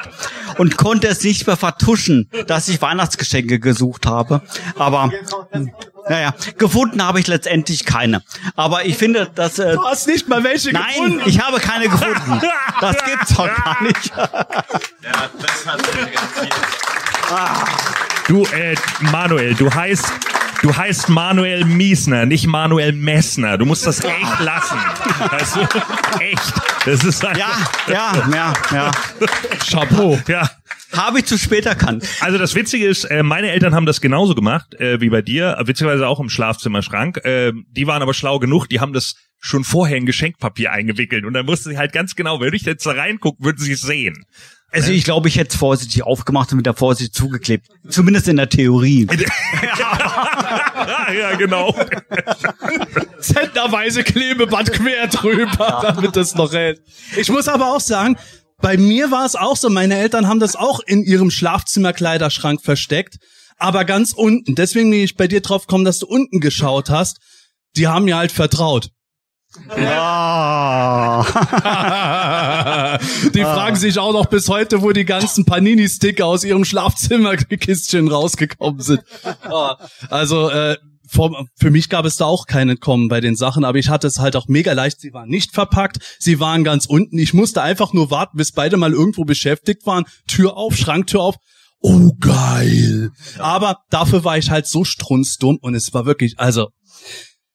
und konnte es nicht mehr vertuschen, dass ich Weihnachtsgeschenke gesucht habe. Aber naja, gefunden habe ich letztendlich keine. Aber ich finde, dass äh, du hast nicht mal welche nein, gefunden. Nein, ich habe keine gefunden. Das gibt's doch gar nicht. ja, das hat Du, äh, Manuel, du heißt Du heißt Manuel Miesner, nicht Manuel Messner. Du musst das echt lassen. Also, echt. Das ist ja, ja, ja, ja. Chapeau. Ja. Habe ich zu spät erkannt. Also das Witzige ist, äh, meine Eltern haben das genauso gemacht äh, wie bei dir, witzigerweise auch im Schlafzimmerschrank. Äh, die waren aber schlau genug, die haben das schon vorher in Geschenkpapier eingewickelt und dann musste sie halt ganz genau, wenn ich jetzt da reingucke, würden sie es sehen. Also ich glaube, ich hätte es vorsichtig aufgemacht und mit der Vorsicht zugeklebt. Zumindest in der Theorie. ja, genau. Zentnerweise Klebeband quer drüber, damit das noch hält. Ich muss aber auch sagen, bei mir war es auch so, meine Eltern haben das auch in ihrem Schlafzimmerkleiderschrank versteckt, aber ganz unten. Deswegen bin ich bei dir drauf gekommen, dass du unten geschaut hast. Die haben mir halt vertraut. Ja. die fragen sich auch noch bis heute, wo die ganzen Panini-Sticker aus ihrem Schlafzimmerkistchen rausgekommen sind. Ah, Also äh, für mich gab es da auch kein Entkommen bei den Sachen, aber ich hatte es halt auch mega leicht. Sie waren nicht verpackt, sie waren ganz unten. Ich musste einfach nur warten, bis beide mal irgendwo beschäftigt waren. Tür auf, Schranktür auf. Oh geil. Aber dafür war ich halt so strunzdumm und es war wirklich, also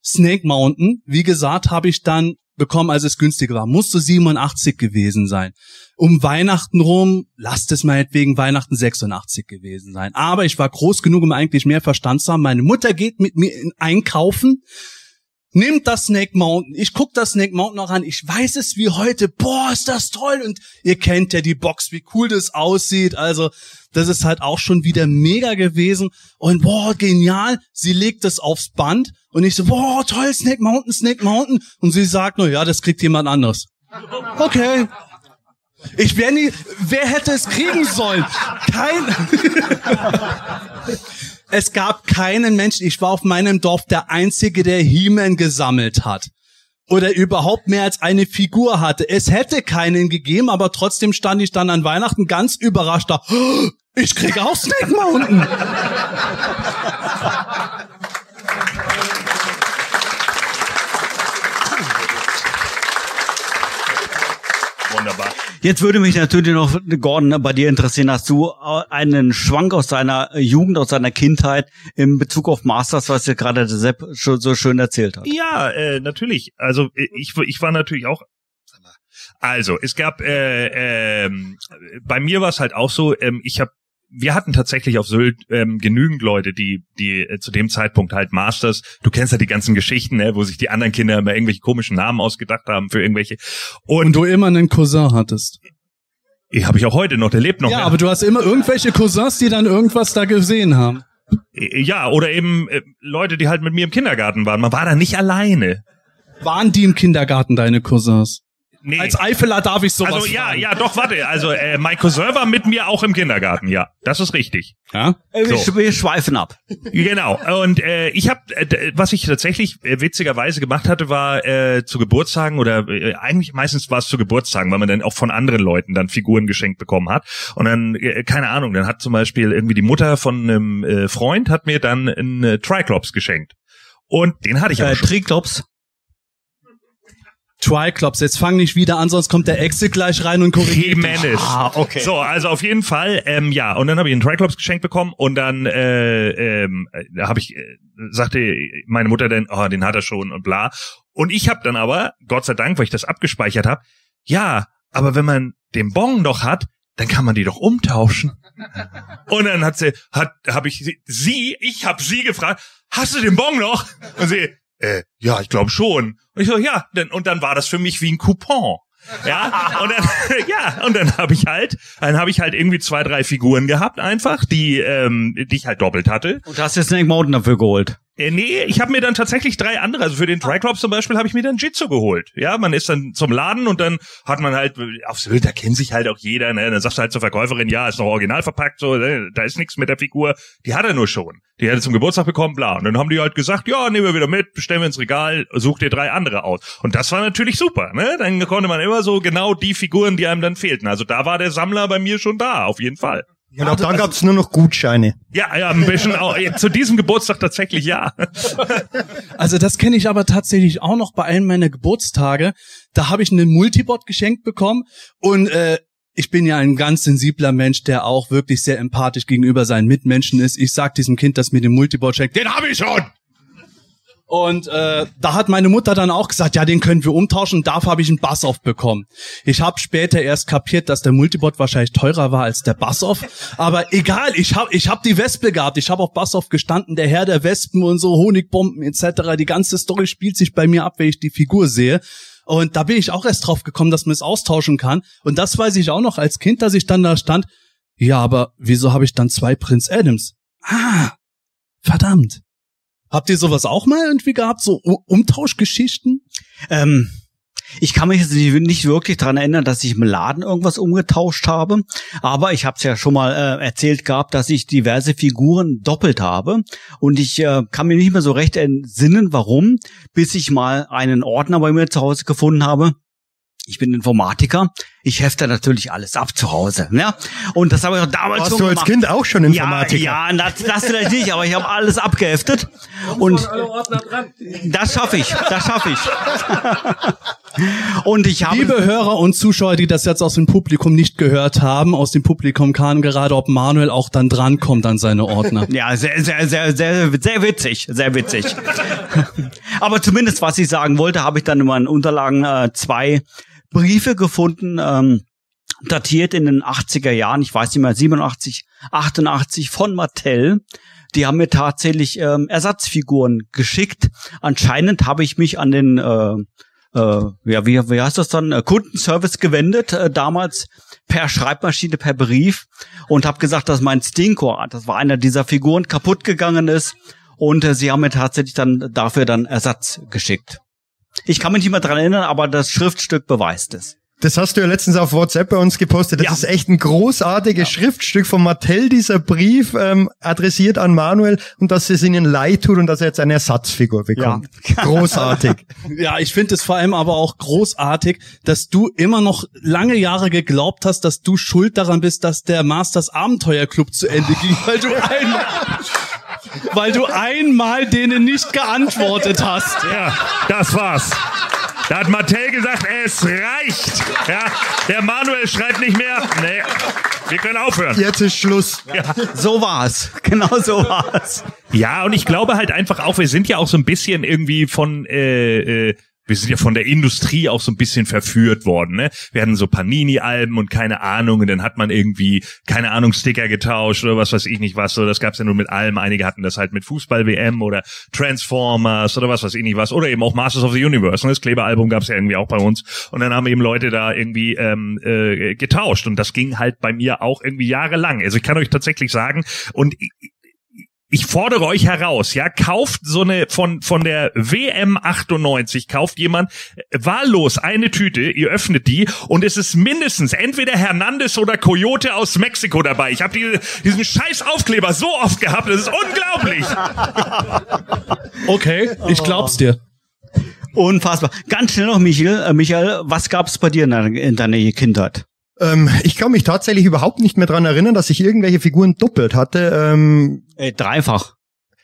Snake Mountain, wie gesagt, habe ich dann bekommen, als es günstiger war. Musste 87 gewesen sein. Um Weihnachten rum, lasst es meinetwegen Weihnachten 86 gewesen sein. Aber ich war groß genug, um eigentlich mehr Verstand zu haben. Meine Mutter geht mit mir in einkaufen, nimmt das Snake Mountain. Ich guck das Snake Mountain noch an. Ich weiß es wie heute. Boah, ist das toll. Und ihr kennt ja die Box, wie cool das aussieht. Also, das ist halt auch schon wieder mega gewesen. Und boah, genial. Sie legt es aufs Band. Und ich so, boah, toll, Snake Mountain, Snake Mountain. Und sie sagt nur, ja, das kriegt jemand anderes. Okay. Ich wäre nie, wer hätte es kriegen sollen? Kein, es gab keinen Menschen, ich war auf meinem Dorf der Einzige, der He-Man gesammelt hat. Oder überhaupt mehr als eine Figur hatte. Es hätte keinen gegeben, aber trotzdem stand ich dann an Weihnachten ganz überrascht da. "Oh, Ich kriege auch Snake Mountain. Jetzt würde mich natürlich noch, Gordon, ne, bei dir interessieren, hast du äh, einen Schwank aus deiner Jugend, aus deiner Kindheit in Bezug auf Masters, was dir gerade der Sepp so schön erzählt hat? Ja, äh, natürlich. Also äh, ich, ich war natürlich auch. Also es gab äh, ähm, bei mir war es halt auch so. Ähm, ich habe wir hatten tatsächlich auf Sylt ähm, genügend Leute, die die äh, zu dem Zeitpunkt halt Masters. Du kennst ja die ganzen Geschichten, ne, wo sich die anderen Kinder immer irgendwelche komischen Namen ausgedacht haben für irgendwelche. Und Und, du immer einen Cousin hattest. die habe ich auch heute noch. Der lebt noch. Ja, ne? aber du hast immer irgendwelche Cousins, die dann irgendwas da gesehen haben. ja, oder eben äh, Leute, die halt mit mir im Kindergarten waren. Man war da nicht alleine. Waren die im Kindergarten deine Cousins? Nee. Als Eifeler darf ich sowas also ja, fragen. ja, doch, warte. Also äh, mein Cousin war mit mir auch im Kindergarten, ja. Das ist richtig. Ja? Äh, Wir, So. wir schweifen ab. Genau. Und äh, ich habe, äh, was ich tatsächlich äh, witzigerweise gemacht hatte, war äh, zu Geburtstagen oder äh, eigentlich meistens war es zu Geburtstagen, weil man dann auch von anderen Leuten dann Figuren geschenkt bekommen hat. Und dann, äh, keine Ahnung, dann hat zum Beispiel irgendwie die Mutter von einem äh, Freund hat mir dann einen äh, Triclops geschenkt. Und den hatte ich Äh, auch schon. Triklops. Triclops, jetzt fang nicht wieder an, sonst kommt der Excel gleich rein und korrigiert dich. Jimenez. Ah, okay. So, also auf jeden Fall, ähm, ja, und dann habe ich einen Triclops geschenkt bekommen und dann äh, ähm, da habe ich, äh, sagte meine Mutter dann, oh, den hat er schon und bla. Und ich habe dann aber, Gott sei Dank, weil ich das abgespeichert habe, ja, aber wenn man den Bon noch hat, dann kann man die doch umtauschen. Und dann hat sie, hat, habe ich sie, sie, ich habe sie gefragt, hast du den Bon noch? Und sie, äh, ja, ich glaube schon. Und ich so, ja, denn, und dann war das für mich wie ein Coupon. Ja, und dann, ja, und dann habe ich halt, dann habe ich halt irgendwie zwei, drei Figuren gehabt, einfach, die, ähm, die ich halt doppelt hatte. Und hast jetzt Snake Mountain dafür geholt. Äh, nee, ich habe mir dann tatsächlich drei andere. Also für den Triclops zum Beispiel habe ich mir dann Jitsu geholt. Ja, man ist dann zum Laden und dann hat man halt auf Sylt, da kennt sich halt auch jeder. Ne? Dann sagst du halt zur Verkäuferin, ja, ist noch original verpackt, so, ne? da ist nichts mit der Figur. Die hat er nur schon. Die hat er zum Geburtstag bekommen, bla. Und dann haben die halt gesagt, ja, nehmen wir wieder mit, bestellen wir ins Regal, such dir drei andere aus. Und das war natürlich super. Ne? Dann konnte man immer so genau die Figuren, die einem dann fehlten. Also da war der Sammler bei mir schon da, auf jeden Fall. Und ab dann gab's nur noch Gutscheine. Ja, ja, ein bisschen auch, zu diesem Geburtstag tatsächlich ja. Also das kenne ich aber tatsächlich auch noch bei einem meiner Geburtstage. Da habe ich einen Multibot geschenkt bekommen und äh, ich bin ja ein ganz sensibler Mensch, der auch wirklich sehr empathisch gegenüber seinen Mitmenschen ist. Ich sag diesem Kind, das mir den Multibot schenkt, den habe ich schon. Und äh, da hat meine Mutter dann auch gesagt, ja, den können wir umtauschen. Dafür habe ich einen Bassoff bekommen. Ich habe später erst kapiert, dass der Multibot wahrscheinlich teurer war als der Bassoff. Aber egal, ich habe ich hab die Wespe gehabt. Ich habe auf Bassoff gestanden, der Herr der Wespen und so Honigbomben etc. Die ganze Story spielt sich bei mir ab, wenn ich die Figur sehe. Und da bin ich auch erst drauf gekommen, dass man es austauschen kann. Und das weiß ich auch noch als Kind, dass ich dann da stand. Ja, aber wieso habe ich dann zwei Prince Adams? Ah, verdammt. Habt ihr sowas auch mal irgendwie gehabt, so Umtauschgeschichten? Ähm, ich kann mich jetzt nicht nicht wirklich dran erinnern, dass ich im Laden irgendwas umgetauscht habe, aber ich habe es ja schon mal äh, erzählt gehabt, dass ich diverse Figuren doppelt habe und ich äh, kann mir nicht mehr so recht entsinnen, warum, bis ich mal einen Ordner bei mir zu Hause gefunden habe. Ich bin Informatiker. Ich hefte natürlich alles ab zu Hause. Ja? Und das habe ich auch damals Warst schon du als gemacht. Kind auch schon Informatiker? Ja, ja das, das vielleicht nicht, aber ich habe alles abgeheftet. Und das schaffe ich, das schaffe ich. Und ich habe Liebe Hörer und Zuschauer, die das jetzt aus dem Publikum nicht gehört haben, aus dem Publikum kam gerade, ob Manuel auch dann drankommt an seine Ordner. Ja, sehr, sehr, sehr, sehr, sehr witzig, sehr witzig. Aber zumindest, was ich sagen wollte, habe ich dann in meinen Unterlagen äh, zwei Briefe gefunden, ähm, datiert in den 80er Jahren, ich weiß nicht mehr, 87, 88 von Mattel. Die haben mir tatsächlich ähm, Ersatzfiguren geschickt. Anscheinend habe ich mich an den äh, äh, ja, wie, wie heißt das dann, äh, Kundenservice gewendet, äh, damals per Schreibmaschine, per Brief und habe gesagt, dass mein Stinkor, das war einer dieser Figuren, kaputt gegangen ist und äh, sie haben mir tatsächlich dann dafür dann Ersatz geschickt. Ich kann mich nicht mehr dran erinnern, aber das Schriftstück beweist es. Das hast du ja letztens auf WhatsApp bei uns gepostet. Das Ja. ist echt ein großartiges Schriftstück von Mattel, dieser Brief, ähm, adressiert an Manuel und dass es ihnen leid tut und dass er jetzt eine Ersatzfigur bekommt. Großartig. Ja, ich finde es vor allem aber auch großartig, dass du immer noch lange Jahre geglaubt hast, dass du schuld daran bist, dass der Masters Abenteuerclub zu Ende ging, weil du einmal, weil du einmal denen nicht geantwortet hast. Ja, das war's. Da hat Mattel gesagt, es reicht. Ja, der Manuel schreibt nicht mehr. Nee, wir können aufhören. Jetzt ist Schluss. So war's. Genau so war's. Ja, und ich glaube halt einfach auch, wir sind ja auch so ein bisschen irgendwie von, äh, äh, wir sind ja von der Industrie auch so ein bisschen verführt worden, ne? Wir hatten so Panini-Alben und keine Ahnung, und dann hat man irgendwie, keine Ahnung, Sticker getauscht oder was weiß ich nicht was, so, das gab's ja nur mit allem. Einige hatten das halt mit Fußball-WM oder Transformers oder was weiß ich nicht was, oder eben auch Masters of the Universe, ne? Das Klebealbum gab's ja irgendwie auch bei uns. Und dann haben eben Leute da irgendwie ähm, äh, getauscht. Und das ging halt bei mir auch irgendwie jahrelang. Also ich kann euch tatsächlich sagen, und ich fordere euch heraus, ja, kauft so eine von von der WM 98 kauft jemand äh, wahllos eine Tüte, ihr öffnet die und es ist mindestens entweder Hernandez oder Coyote aus Mexiko dabei. Ich habe die, diesen scheiß Aufkleber so oft gehabt, das ist unglaublich. Okay, ich glaub's dir. Unfassbar. Ganz schnell noch, Michael. Äh, Michael, was gab's bei dir in deiner, in deiner Kindheit? Ähm, ich kann mich tatsächlich überhaupt nicht mehr dran erinnern, dass ich irgendwelche Figuren doppelt hatte. Ähm, Äh, dreifach.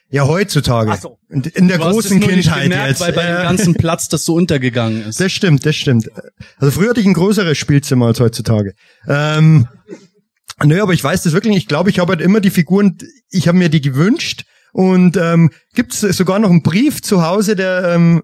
ja, heutzutage. Ach so. Und In der Du hast es großen Kindheit gemerkt, jetzt. weil bei dem ganzen Platz das so untergegangen ist. Das stimmt, das stimmt. Also früher hatte ich ein größeres Spielzimmer als heutzutage. Ähm, nö, aber ich weiß das wirklich nicht. Ich glaube, ich habe halt immer die Figuren, ich habe mir die gewünscht und ähm, gibt es sogar noch einen Brief zu Hause, der ähm,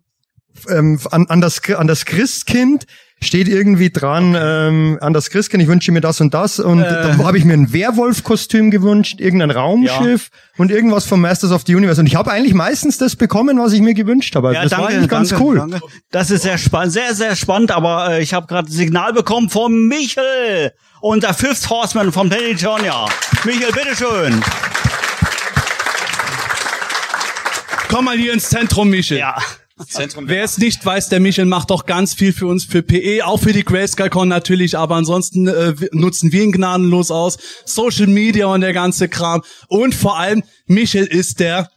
ähm, an, an, das, an das Christkind steht irgendwie dran, ähm, an das Christkind, ich wünsche mir das und das und da habe ich mir ein Werwolf-Kostüm gewünscht, irgendein Raumschiff und irgendwas vom Masters of the Universe und ich habe eigentlich meistens das bekommen, was ich mir gewünscht habe. Also das war eigentlich ganz danke, cool. Danke. Das ist sehr spannend, sehr, sehr spannend, aber äh, ich habe gerade ein Signal bekommen von Michael, unser Fifth Horseman vom Penitonia. Michael, bitteschön. Komm mal hier ins Zentrum, Michel. Ja. Wer es nicht weiß, der Michel macht doch ganz viel für uns, für PE, auch für die GrayscaleCon natürlich, aber ansonsten äh, nutzen wir ihn gnadenlos aus. Social Media und der ganze Kram. Und vor allem, Michel ist der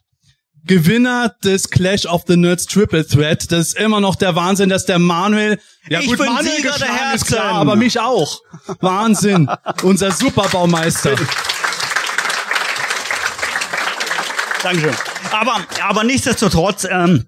Gewinner des Clash of the Nerds Triple Threat. Das ist immer noch der Wahnsinn, dass der Manuel, ja Ich gut, Manuel Sieger der geschlagen ist Herzen. klar, aber mich auch. Wahnsinn. Unser Superbaumeister. Dankeschön. Aber, aber nichtsdestotrotz, ähm,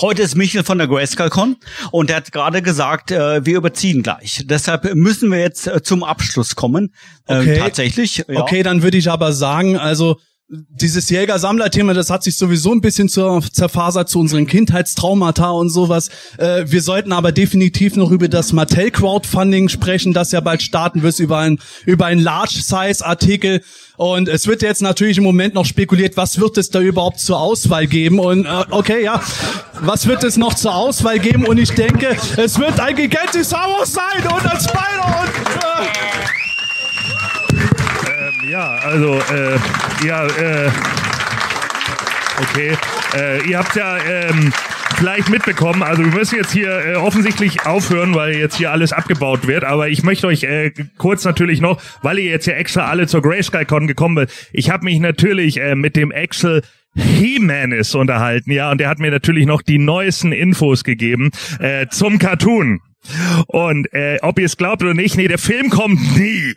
heute ist Michael von der GrayscaleCon und er hat gerade gesagt, äh, wir überziehen gleich. Deshalb müssen wir jetzt äh, zum Abschluss kommen. Äh, Okay. tatsächlich. Ja. Okay, dann würde ich aber sagen, also dieses Jäger-Sammler-Thema, das hat sich sowieso ein bisschen zur, zerfasert zu unseren Kindheitstraumata und sowas. Äh, wir sollten aber definitiv noch über das Mattel-Crowdfunding sprechen, das ja bald starten wird, über ein, über ein Large-Size-Artikel. Und es wird jetzt natürlich im Moment noch spekuliert, was wird es da überhaupt zur Auswahl geben? Und äh, okay, ja, was wird es noch zur Auswahl geben? Und ich denke, es wird ein Wars sein und ein Spider und... Äh, Ja, also, äh, ja, äh, okay. Äh, ihr habt ja ähm, vielleicht mitbekommen, also wir müssen jetzt hier äh, offensichtlich aufhören, weil jetzt hier alles abgebaut wird, aber ich möchte euch äh, kurz natürlich noch, weil ihr jetzt ja extra alle zur Grayskull-Con gekommen seid, ich habe mich natürlich äh, mit dem Axel He-Man ist unterhalten, ja, und der hat mir natürlich noch die neuesten Infos gegeben äh, zum Cartoon. Und äh, ob ihr es glaubt oder nicht, nee, der Film kommt nie.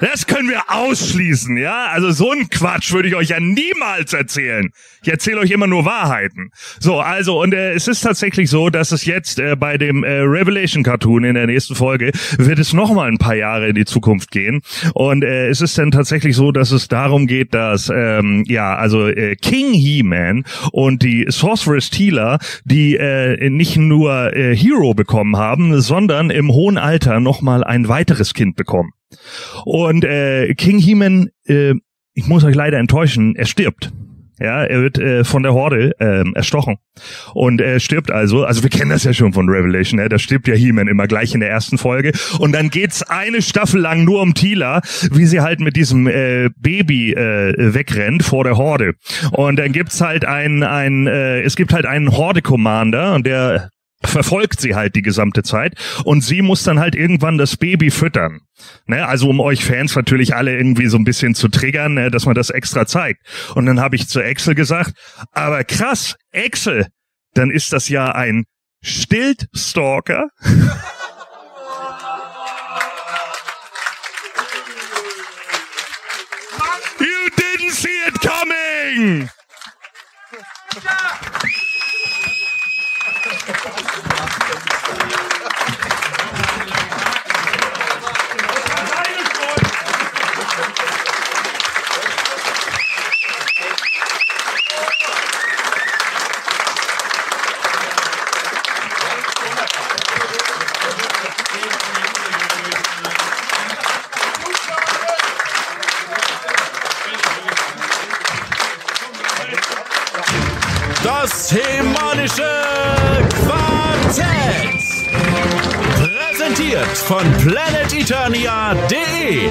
Das können wir ausschließen, ja? Also so ein Quatsch würde ich euch ja niemals erzählen. Ich erzähle euch immer nur Wahrheiten. So, also und äh, es ist tatsächlich so, dass es jetzt äh, bei dem äh, Revelation Cartoon in der nächsten Folge wird es noch mal ein paar Jahre in die Zukunft gehen und äh, es ist dann tatsächlich so, dass es darum geht, dass ähm, ja also äh, King He-Man und die Sorceress Teela, die äh, nicht nur äh, Hero bekommen haben, sondern im hohen Alter noch mal ein weiteres Kind bekommen. Und äh, King He-Man, äh, ich muss euch leider enttäuschen, er stirbt. Ja, er wird äh, von der Horde äh, erstochen und er stirbt also. Also wir kennen das ja schon von Revelation. Ja, da stirbt ja He-Man immer gleich in der ersten Folge und dann geht's eine Staffel lang nur um Tila, wie sie halt mit diesem äh, Baby äh, wegrennt vor der Horde. Und dann gibt's halt einen, ein, äh, es gibt halt einen Horde-Commander und der verfolgt sie halt die gesamte Zeit und sie muss dann halt irgendwann das Baby füttern. Ne, also um euch Fans natürlich alle irgendwie so ein bisschen zu triggern, ne, dass man das extra zeigt. Und dann habe ich zu Excel gesagt, aber krass, Excel, dann ist das ja ein Stiltstalker. Das Hemanische Quartett. Präsentiert von planeteternia.de.